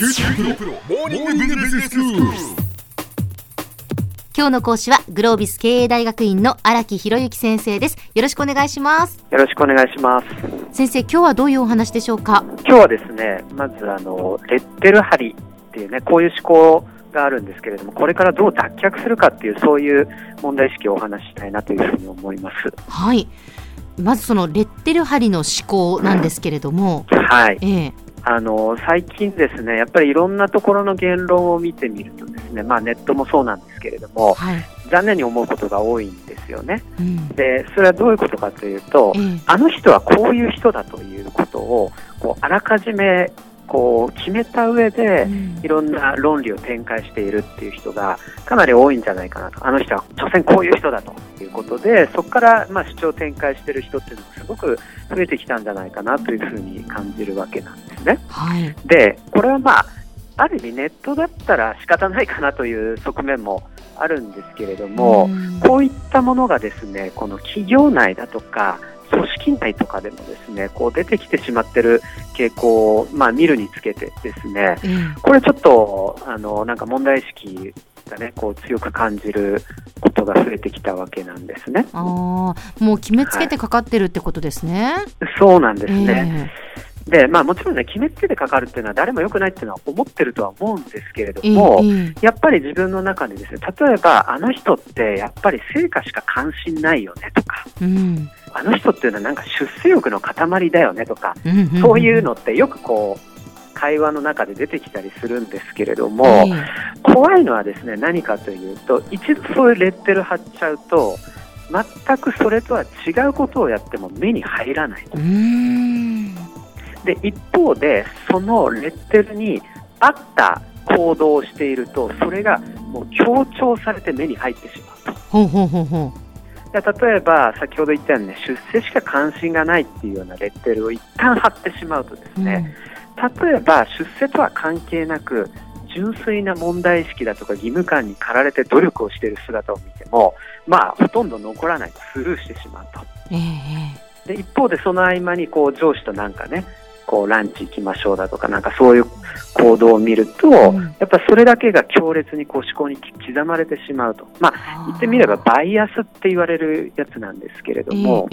QT PRO モーニングビジネススクール。今日の講師はグロービス経営大学院の荒木博行先生ですよろしくお願いしますよろしくお願いします。先生今日はどういうお話でしょうか？今日はですね、まずあのレッテル貼りっていうね、こういう思考があるんですけれども、これからどう脱却するかっていうそういう問題意識をお話ししたいなというふうに思います。はいまずそのレッテル貼りの思考なんですけれども、はい。ええあの最近ですね、やっぱりいろんなところの言論を見てみるとですね、まあネットもそうなんですけれども、はい、残念に思うことが多いんですよね。うん。で、それはどういうことかというと、ええ。あの人はこういう人だということをこうあらかじめこう決めた上で、うん。いろんな論理を展開しているっていう人がかなり多いんじゃないかなと、あの人は所詮こういう人だということで、そこからまあ主張を展開している人っていうのがすごく増えてきたんじゃないかなというふうに感じるわけなんですね。はい、で、これはまあ、ある意味ネットだったら仕方ないかなという側面もあるんですけれども、うん。こういったものがですね、この企業内だとか、組織内とかでもですね、こう出てきてしまってる傾向を、まあ、見るにつけてですね、ええこれちょっと、あの、なんか問題意識がね、こう強く感じることが増えてきたわけなんですね。ああもう決めつけてかかってるってことですね、そうなんですね。えで、まあもちろんね、決めつけてかかるっていうのは誰も良くないっていうのは思ってるとは思うんですけれどええも、ええ。やっぱり自分の中でですね、例えばあの人ってやっぱり成果しか関心ないよねとか、うん。あの人っていうのはなんか出世欲の塊だよねとか、うんんん。そういうのってよくこう、会話の中で出てきたりするんですけれども、ええ。怖いのはですね、何かというと、一度そういうレッテル貼っちゃうと、全くそれとは違うことをやっても目に入らない。で、一方で、そのレッテルに合った行動をしていると、それがもう強調されて目に入ってしまうと。ほうほうほうほで例えば、先ほど言ったようにね、出世しか関心がないっていうようなレッテルを一旦貼ってしまうとですう、ね、例えば出世とは関係なく、純粋な問題意識だとか義務感に駆られて努力をしている姿を見ても、まあ、ほとんど残らない、スルーしてしまうと。うんええで一方でその合間にこう上司となんかね、こうランチ行きましょうだとか、なんかそういう行動を見ると、うんやっぱそれだけが強烈にこう思考に刻まれてしまうと。まあ、言ってみればバイアスって言われるやつなんですけれども、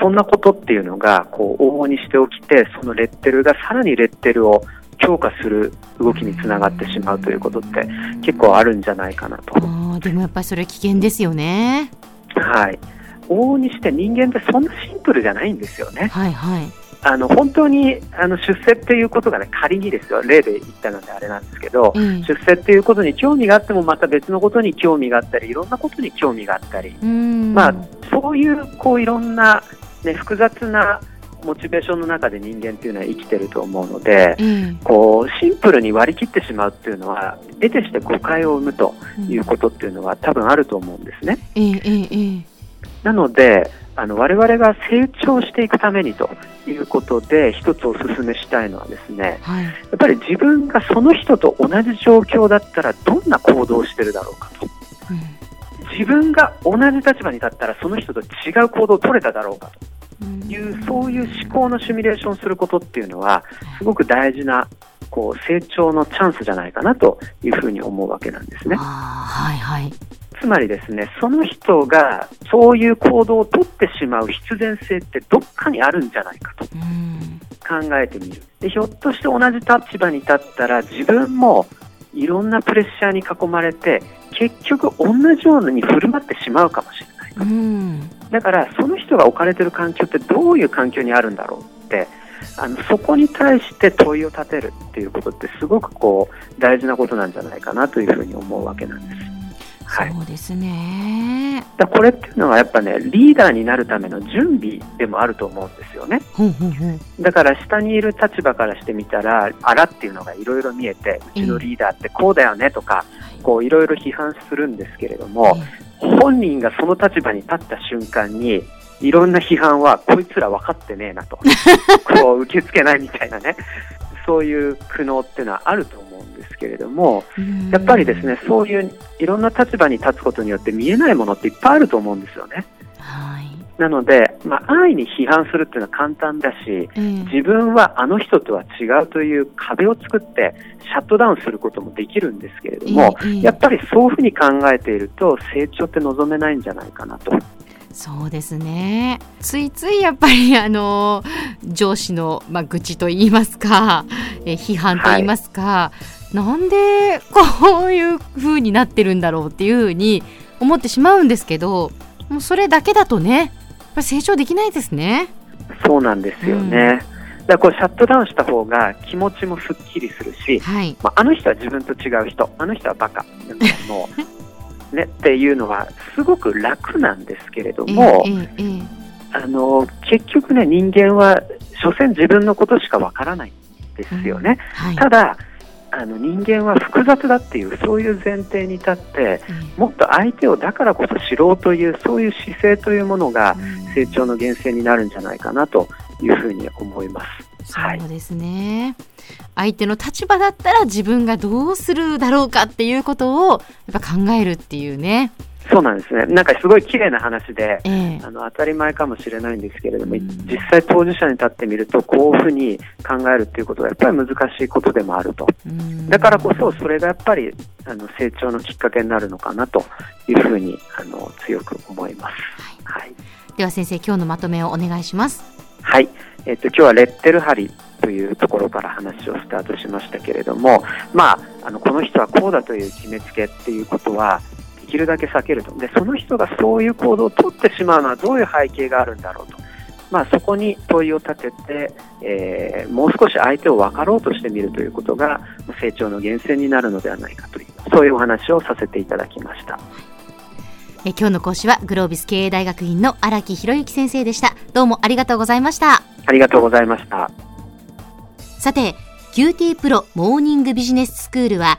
そんなことっていうのがこう往々にして起きて、そのレッテルがさらにレッテルを強化する動きにつながってしまうということって結構あるんじゃないかなと。でもやっぱりそれ危険ですよね。はい。往々にして人間ってそんなシンプルじゃないんですよね。はいはい。あの本当にあの出世っていうことがね仮にですよ例で言ったのであれなんですけどええ。出世っていうことに興味があってもまた別のことに興味があったりいろんなことに興味があったり、まあそういうこういろんな、ね、複雑なモチベーションの中で人間っていうのは生きてると思うのでええ。こうシンプルに割り切ってしまうっていうのは得てして誤解を生むということっていうのは多分あると思うんですね。ええええええ。なので、あの我々が成長していくためにということで、一つお勧めしたいのはですね、はい。やっぱり自分がその人と同じ状況だったら、どんな行動をしてるだろうかと。うん自分が同じ立場に立ったら、その人と違う行動を取れただろうかうんという、そういう思考のシミュレーションをすることっていうのは、すごく大事なこう成長のチャンスじゃないかなというふうに思うわけなんですね。はいはい。つまりですね、その人がそういう行動を取ってしまう必然性ってどっかにあるんじゃないかとうん考えてみる。で、ひょっとして同じ立場に立ったら自分もいろんなプレッシャーに囲まれて、結局同じように振る舞ってしまうかもしれない。うんだからその人が置かれている環境ってどういう環境にあるんだろうって、あのそこに対して問いを立てるっていうことってすごくこう大事なことなんじゃないかなというふうに思うわけなんです。はい。そうですね。だこれっていうのはやっぱねリーダーになるための準備でもあると思うんですよね。だから下にいる立場からしてみたらあらっていうのがいろいろ見えてうちのリーダーってこうだよねとかこういろいろ批判するんですけれども本人がその立場に立った瞬間にいろんな批判はこいつら分かってねえなと。こう受け付けないみたいなね。そういう苦悩っていうのはあると思うんですけれどもうんやっぱりですねそういういろんな立場に立つことによって見えないものっていっぱいあると思うんですよね。はい。なので、まあ、安易に批判するっていうのは簡単だし、ええ自分はあの人とは違うという壁を作ってシャットダウンすることもできるんですけれども、ええやっぱりそういうふうに考えていると成長って望めないんじゃないかなと。そうですねついついやっぱりあの上司の、まあ、愚痴と言いますか、え批判と言いますか、なんでこういう風になってるんだろうっていう風に思ってしまうんですけどもうそれだけだとねやっぱり成長できないですね。そうなんですよね。うんだからこうシャットダウンした方が気持ちもすっきりするし、はい、まあ、あの人は自分と違う人、あの人はバカ、なんかもうね、っていうのはすごく楽なんですけれどえも、えええあの結局ね、人間は所詮自分のことしかわからないんですよね。はいただあの人間は複雑だっていうそういう前提に立ってえもっと相手をだからこそ知ろうというそういう姿勢というものがえ成長の源泉になるんじゃないかなというふうに思います。はいそうですね、相手の立場だったら自分がどうするだろうかっていうことをやっぱ考えるっていうね。そうなんですね。なんかすごい綺麗な話で、ええあの当たり前かもしれないんですけれども、うん実際当事者に立ってみると、こういうふうに考えるっていうことはやっぱり難しいことでもあると。うんだからこそ、それがやっぱりあの成長のきっかけになるのかなというふうにあの強く思います。はい。では先生今日のまとめをお願いします。はい。えっ、と、今日はレッテル貼りというところから話をスタートしましたけれども、まあ、あの、この人はこうだという決めつけっていうことは、できるだけ避けると。で、その人がそういう行動を取ってしまうのはどういう背景があるんだろうと。まあ、そこに問いを立てて、えーもう少し相手を分かろうとしてみるということが成長の源泉になるのではないかという、そういうお話をさせていただきました。え今日の講師はグロービス経営大学院の荒木博之先生でした。どうもありがとうございました。ありがとうございました。さて QT プロモーニングビジネススクールは